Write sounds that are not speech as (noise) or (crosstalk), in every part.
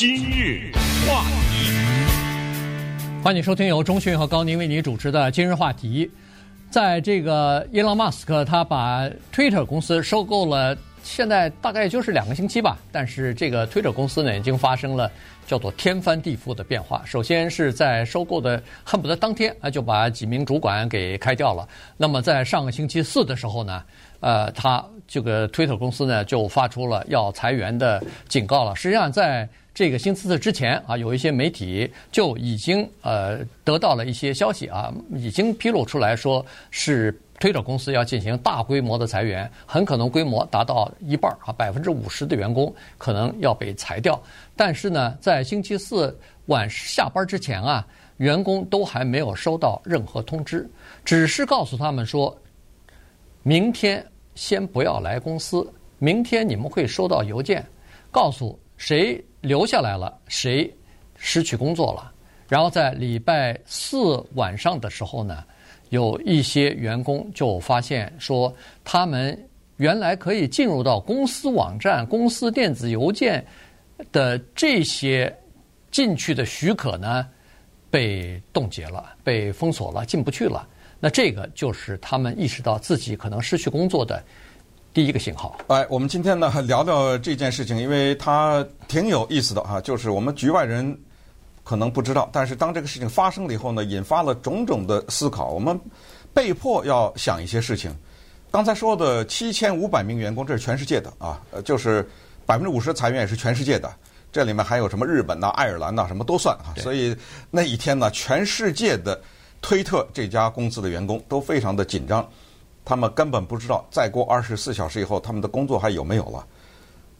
今日话题，欢迎收听由钟讯和高宁为你主持的今日话题。在这个伊隆马斯克他把 Twitter 公司收购了，现在大概就是两个星期吧。但是这个 Twitter 公司呢，已经发生了叫做天翻地覆的变化。首先是在收购的恨不得当天啊，就把几名主管给开掉了。那么在上个星期四的时候呢，呃，他这个 Twitter 公司呢就发出了要裁员的警告了。实际上在这个星期四之前啊，有一些媒体就已经呃得到了一些消息啊，已经披露出来说是推特公司要进行大规模的裁员，很可能规模达到一半儿啊，百分之五十的员工可能要被裁掉。但是呢，在星期四晚下班之前啊，员工都还没有收到任何通知，只是告诉他们说，明天先不要来公司，明天你们会收到邮件，告诉谁。留下来了，谁失去工作了？然后在礼拜四晚上的时候呢，有一些员工就发现说，他们原来可以进入到公司网站、公司电子邮件的这些进去的许可呢，被冻结了，被封锁了，进不去了。那这个就是他们意识到自己可能失去工作的。第一个信号。哎，我们今天呢聊聊这件事情，因为它挺有意思的哈。就是我们局外人可能不知道，但是当这个事情发生了以后呢，引发了种种的思考。我们被迫要想一些事情。刚才说的七千五百名员工，这是全世界的啊，呃，就是百分之五十的裁员也是全世界的。这里面还有什么日本呐、爱尔兰呐，什么都算啊。所以那一天呢，全世界的推特这家公司的员工都非常的紧张。他们根本不知道，再过二十四小时以后，他们的工作还有没有了？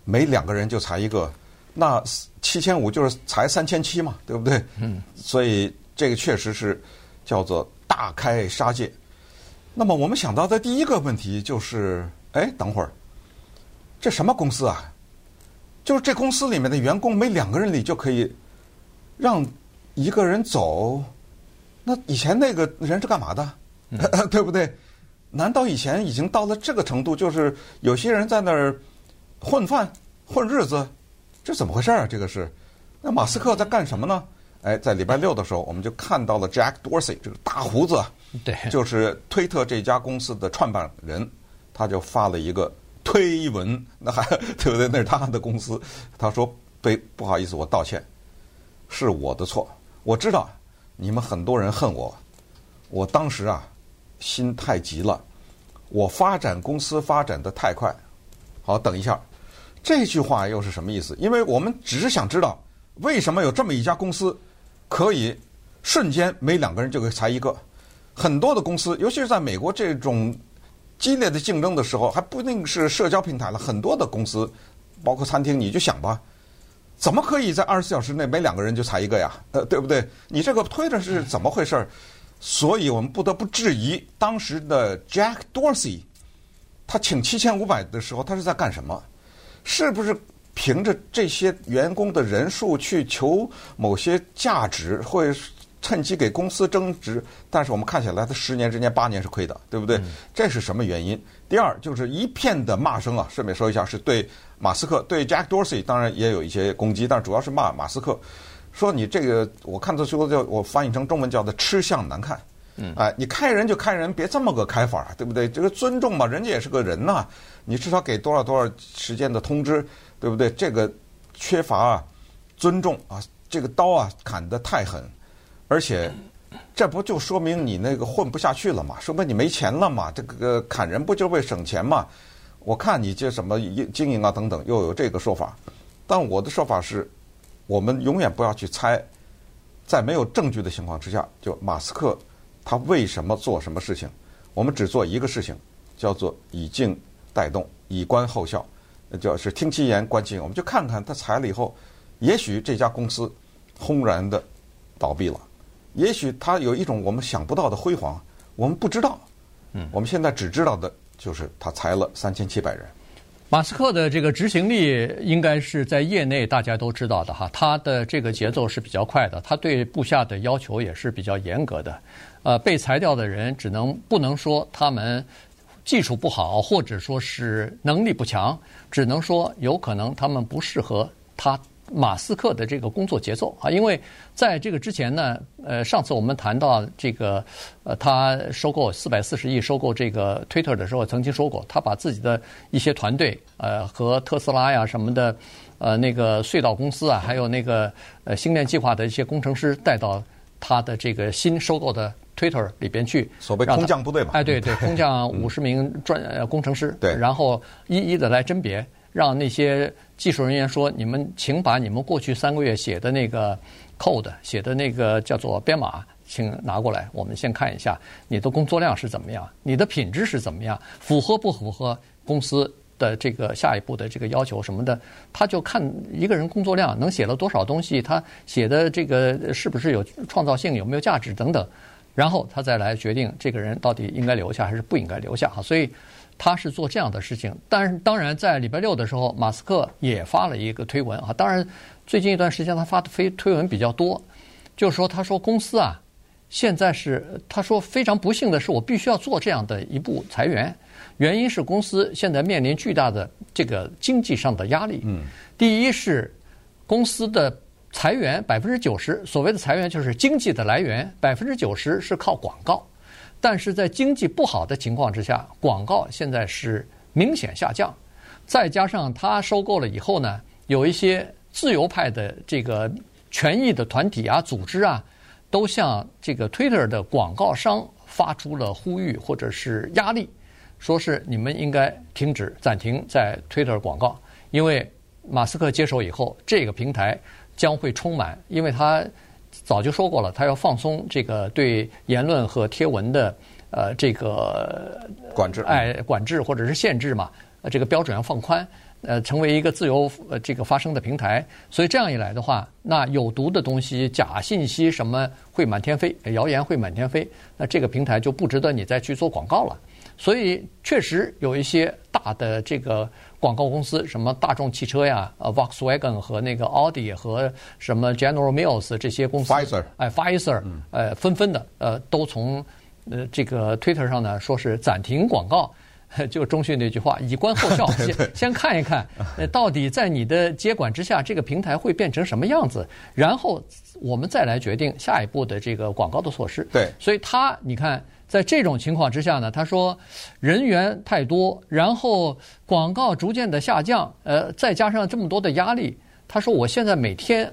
每两个人就裁一个，那七千五就是裁三千七嘛，对不对？嗯。所以这个确实是叫做大开杀戒。那么我们想到的第一个问题就是：哎，等会儿，这什么公司啊？就是这公司里面的员工，每两个人里就可以让一个人走。那以前那个人是干嘛的？(laughs) 对不对？难道以前已经到了这个程度，就是有些人在那儿混饭、混日子，这怎么回事儿啊？这个是，那马斯克在干什么呢？哎，在礼拜六的时候，我们就看到了 Jack Dorsey 这个大胡子，对，就是推特这家公司的创办人，他就发了一个推文，那还 (laughs) 对不对？那是他的公司，他说：“对，不好意思，我道歉，是我的错。我知道你们很多人恨我，我当时啊。”心太急了，我发展公司发展得太快。好，等一下，这句话又是什么意思？因为我们只是想知道，为什么有这么一家公司可以瞬间每两个人就给裁一个？很多的公司，尤其是在美国这种激烈的竞争的时候，还不一定是社交平台了。很多的公司，包括餐厅，你就想吧，怎么可以在二十四小时内每两个人就裁一个呀？呃，对不对？你这个推的是怎么回事？所以我们不得不质疑当时的 Jack Dorsey，他请七千五百的时候，他是在干什么？是不是凭着这些员工的人数去求某些价值，会趁机给公司增值？但是我们看起来，他十年之间八年是亏的，对不对？这是什么原因？第二就是一片的骂声啊，顺便说一下，是对马斯克、对 Jack Dorsey，当然也有一些攻击，但主要是骂马斯克。说你这个，我看他说叫我翻译成中文叫做吃相难看，嗯，哎，你开人就开人，别这么个开法，对不对？这个尊重嘛，人家也是个人呐，你至少给多少多少时间的通知，对不对？这个缺乏啊尊重啊，这个刀啊砍得太狠，而且这不就说明你那个混不下去了嘛？说明你没钱了嘛？这个砍人不就是为省钱嘛？我看你这什么经营啊等等，又有这个说法，但我的说法是。我们永远不要去猜，在没有证据的情况之下，就马斯克他为什么做什么事情，我们只做一个事情，叫做以静带动，以观后效，那就是听其言观其行。我们就看看他裁了以后，也许这家公司轰然的倒闭了，也许他有一种我们想不到的辉煌，我们不知道。嗯，我们现在只知道的就是他裁了三千七百人。马斯克的这个执行力应该是在业内大家都知道的哈，他的这个节奏是比较快的，他对部下的要求也是比较严格的。呃，被裁掉的人只能不能说他们技术不好，或者说是能力不强，只能说有可能他们不适合他马斯克的这个工作节奏啊，因为在这个之前呢，呃，上次我们谈到这个，呃，他收购四百四十亿收购这个 Twitter 的时候，曾经说过，他把自己的一些团队，呃，和特斯拉呀什么的，呃，那个隧道公司啊，还有那个呃星链计划的一些工程师带到他的这个新收购的 Twitter 里边去，所谓空降部队嘛，哎，对对，(laughs) 空降五十名专呃工程师，对，然后一一的来甄别。让那些技术人员说：“你们请把你们过去三个月写的那个 code 写的那个叫做编码，请拿过来，我们先看一下你的工作量是怎么样，你的品质是怎么样，符合不符合公司的这个下一步的这个要求什么的。他就看一个人工作量能写了多少东西，他写的这个是不是有创造性，有没有价值等等，然后他再来决定这个人到底应该留下还是不应该留下。哈，所以。”他是做这样的事情，但是当然在礼拜六的时候，马斯克也发了一个推文啊。当然，最近一段时间他发的非推文比较多，就是说他说公司啊，现在是他说非常不幸的是，我必须要做这样的一步裁员，原因是公司现在面临巨大的这个经济上的压力。嗯，第一是公司的裁员百分之九十，所谓的裁员就是经济的来源百分之九十是靠广告。但是在经济不好的情况之下，广告现在是明显下降，再加上他收购了以后呢，有一些自由派的这个权益的团体啊、组织啊，都向这个 Twitter 的广告商发出了呼吁或者是压力，说是你们应该停止、暂停在 Twitter 广告，因为马斯克接手以后，这个平台将会充满，因为他。早就说过了，他要放松这个对言论和贴文的呃这个管制，哎，管制或者是限制嘛，这个标准要放宽，呃，成为一个自由呃这个发声的平台。所以这样一来的话，那有毒的东西、假信息什么会满天飞，谣言会满天飞，那这个平台就不值得你再去做广告了。所以确实有一些大的这个广告公司，什么大众汽车呀，呃，Volkswagen 和那个奥迪和什么 General Mills 这些公司，哎，Pfizer，呃，纷纷的呃，都从呃这个 Twitter 上呢说是暂停广告，(laughs) 就中讯那句话，以观后效，(laughs) 先先看一看，呃，到底在你的接管之下，这个平台会变成什么样子，然后我们再来决定下一步的这个广告的措施。对，所以他你看。在这种情况之下呢，他说人员太多，然后广告逐渐的下降，呃，再加上这么多的压力，他说我现在每天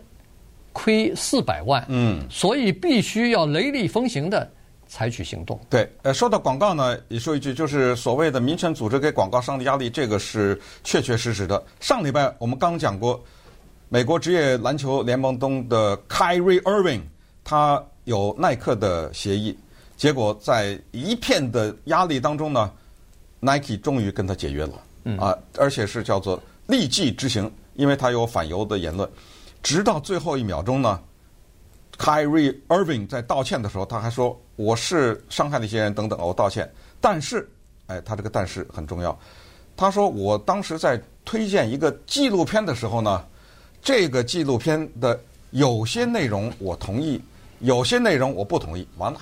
亏四百万，嗯，所以必须要雷厉风行的采取行动。对，呃，说到广告呢，也说一句，就是所谓的民权组织给广告商的压力，这个是确确实实的。上礼拜我们刚讲过，美国职业篮球联盟中的 Kyrie Irving，他有耐克的协议。结果在一片的压力当中呢，Nike 终于跟他解约了，啊，而且是叫做立即执行，因为他有反犹的言论。直到最后一秒钟呢，Kyrie Irving 在道歉的时候，他还说：“我是伤害那些人等等，我道歉。”但是，哎，他这个但是很重要。他说：“我当时在推荐一个纪录片的时候呢，这个纪录片的有些内容我同意，有些内容我不同意。”完了。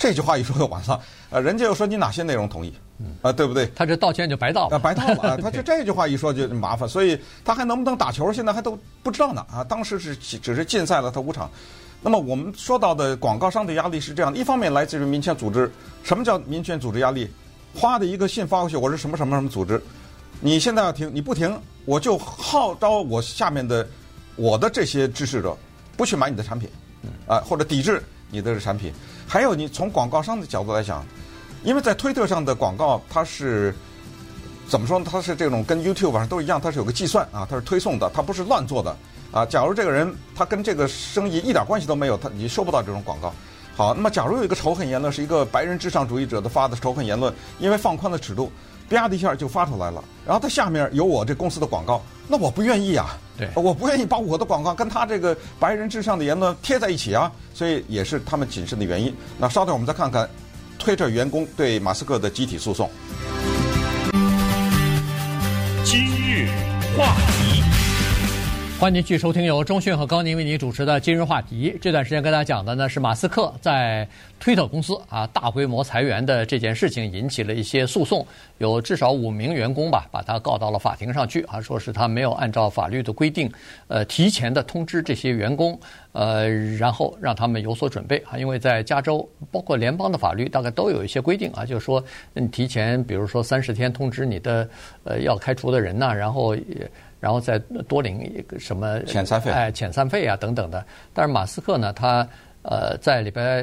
这句话一说就完了，呃，人家又说你哪些内容同意，啊，对不对？他这道歉就白道了，白道了，他就 (laughs) 这句话一说就麻烦，所以他还能不能打球，现在还都不知道呢，啊，当时是只是禁赛了他五场。那么我们说到的广告商的压力是这样的，一方面来自于民权组织，什么叫民权组织压力？花的一个信发过去，我是什么什么什么组织，你现在要停，你不停，我就号召我下面的我的这些支持者不去买你的产品，啊，或者抵制你的产品。还有，你从广告商的角度来讲，因为在推特上的广告，它是怎么说呢？它是这种跟 YouTube 上都一样，它是有个计算啊，它是推送的，它不是乱做的啊。假如这个人他跟这个生意一点关系都没有，他你收不到这种广告。好，那么假如有一个仇恨言论，是一个白人至上主义者的发的仇恨言论，因为放宽了尺度，啪的一下就发出来了，然后它下面有我这公司的广告，那我不愿意啊。对，我不愿意把我的广告跟他这个白人至上的言论贴在一起啊，所以也是他们谨慎的原因。那稍等，我们再看看推特员工对马斯克的集体诉讼。今日话题，欢迎继续收听由中讯和高宁为您主持的今日话题。这段时间跟大家讲的呢是马斯克在推特公司啊大规模裁员的这件事情，引起了一些诉讼，有至少五名员工吧把他告到了法庭上去啊，说是他没有按照法律的规定，呃提前的通知这些员工，呃然后让他们有所准备啊，因为在加州包括联邦的法律大概都有一些规定啊，就是说你提前比如说三十天通知你的呃要开除的人呐，然后也。然后再多领一个什么遣散费，哎，遣散费啊等等的。但是马斯克呢，他呃在礼拜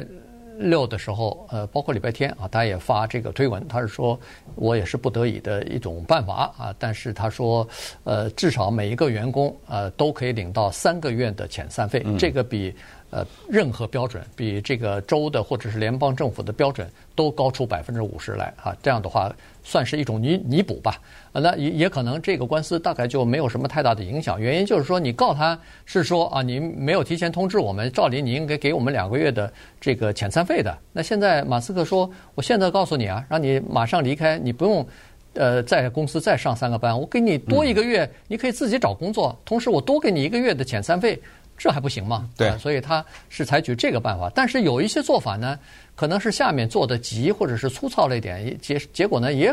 六的时候，呃，包括礼拜天啊，他也发这个推文，他是说我也是不得已的一种办法啊。但是他说，呃，至少每一个员工呃都可以领到三个月的遣散费，嗯、这个比呃任何标准，比这个州的或者是联邦政府的标准都高出百分之五十来啊。这样的话。算是一种弥弥补吧，那也也可能这个官司大概就没有什么太大的影响。原因就是说，你告他是说啊，你没有提前通知我们，照理你应该给我们两个月的这个遣散费的。那现在马斯克说，我现在告诉你啊，让你马上离开，你不用呃在公司再上三个班，我给你多一个月，你可以自己找工作，同时我多给你一个月的遣散费，这还不行吗？对，所以他是采取这个办法。但是有一些做法呢。可能是下面做的急，或者是粗糙了一点，结结果呢也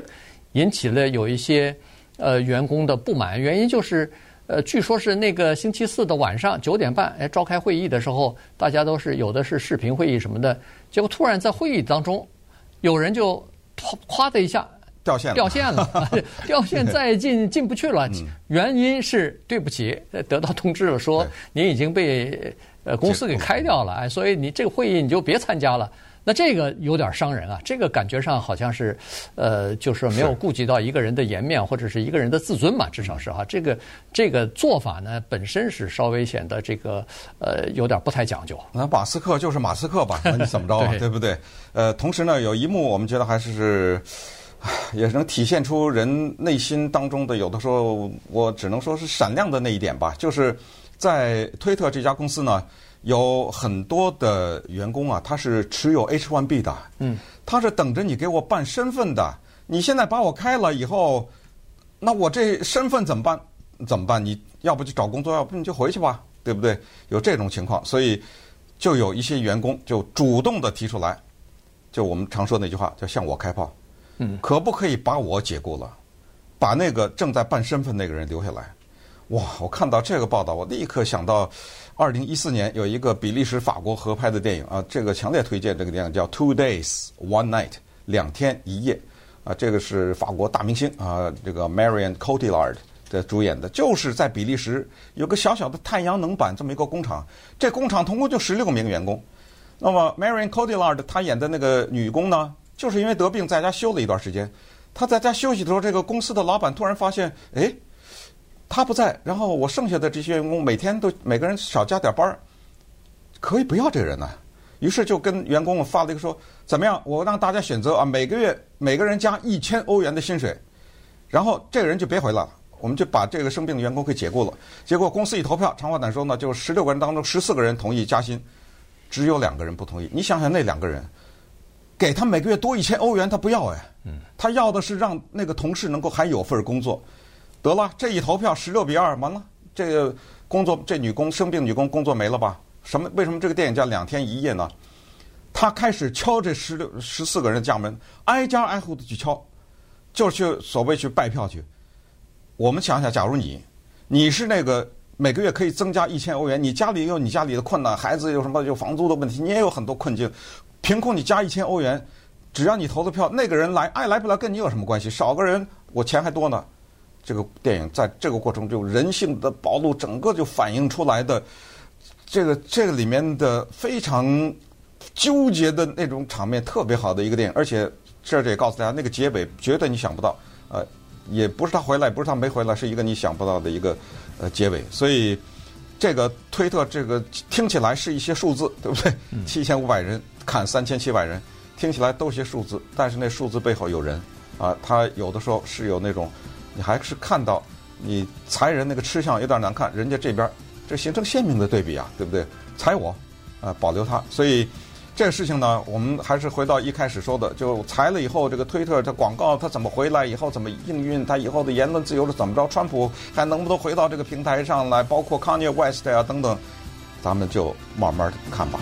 引起了有一些呃员工的不满。原因就是呃，据说是那个星期四的晚上九点半，哎，召开会议的时候，大家都是有的是视频会议什么的，结果突然在会议当中，有人就咵的一下掉线了，掉线了，(laughs) 掉线再进进不去了。原因是对不起，得到通知了，说您已经被呃公司给开掉了，哎，所以你这个会议你就别参加了。那这个有点伤人啊，这个感觉上好像是，呃，就是没有顾及到一个人的颜面或者是一个人的自尊嘛，至少是哈，这个这个做法呢本身是稍微显得这个呃有点不太讲究。那马斯克就是马斯克吧，那你怎么着啊，(laughs) 对，对不对？呃，同时呢，有一幕我们觉得还是 (sighs) 也能体现出人内心当中的有的时候，我只能说是闪亮的那一点吧，就是在推特这家公司呢。有很多的员工啊，他是持有 H-1B 的，嗯，他是等着你给我办身份的。你现在把我开了以后，那我这身份怎么办？怎么办？你要不就找工作，要不你就回去吧，对不对？有这种情况，所以就有一些员工就主动的提出来，就我们常说那句话，叫向我开炮，嗯，可不可以把我解雇了，把那个正在办身份那个人留下来？哇！我看到这个报道，我立刻想到，二零一四年有一个比利时法国合拍的电影啊，这个强烈推荐这个电影叫《Two Days One Night》，两天一夜，啊，这个是法国大明星啊，这个 Marion Cotillard 的主演的，就是在比利时有个小小的太阳能板这么一个工厂，这工厂总共就十六名员工，那么 Marion Cotillard 她演的那个女工呢，就是因为得病在家休了一段时间，他在家休息的时候，这个公司的老板突然发现，哎。他不在，然后我剩下的这些员工每天都每个人少加点班儿，可以不要这个人呢？于是就跟员工们发了一个说：怎么样？我让大家选择啊，每个月每个人加一千欧元的薪水，然后这个人就别回来了，我们就把这个生病的员工给解雇了。结果公司一投票，长话短说呢，就十六个人当中十四个人同意加薪，只有两个人不同意。你想想那两个人，给他每个月多一千欧元，他不要哎，他要的是让那个同事能够还有份工作。得了，这一投票十六比二，完了，这个工作这女工生病，女工工作没了吧？什么？为什么这个电影叫两天一夜呢？他开始敲这十六十四个人的家门，挨家挨户的去敲，就是去所谓去拜票去。我们想想，假如你你是那个每个月可以增加一千欧元，你家里有你家里的困难，孩子有什么有房租的问题，你也有很多困境，凭空你加一千欧元，只要你投的票，那个人来爱来不来跟你有什么关系？少个人我钱还多呢。这个电影在这个过程中人性的暴露，整个就反映出来的这个这个里面的非常纠结的那种场面，特别好的一个电影。而且这儿也告诉大家，那个结尾绝对你想不到，呃，也不是他回来，不是他没回来，是一个你想不到的一个呃结尾。所以这个推特这个听起来是一些数字，对不对？七千五百人砍三千七百人，听起来都些数字，但是那数字背后有人啊，他有的时候是有那种。你还是看到你裁人那个吃相有点难看，人家这边这形成鲜明的对比啊，对不对？裁我啊，保留他，所以这个事情呢，我们还是回到一开始说的，就裁了以后，这个推特的广告它怎么回来，以后怎么应运，它以后的言论自由是怎么着，川普还能不能回到这个平台上来，包括 Kanye West 呀等等，咱们就慢慢看吧。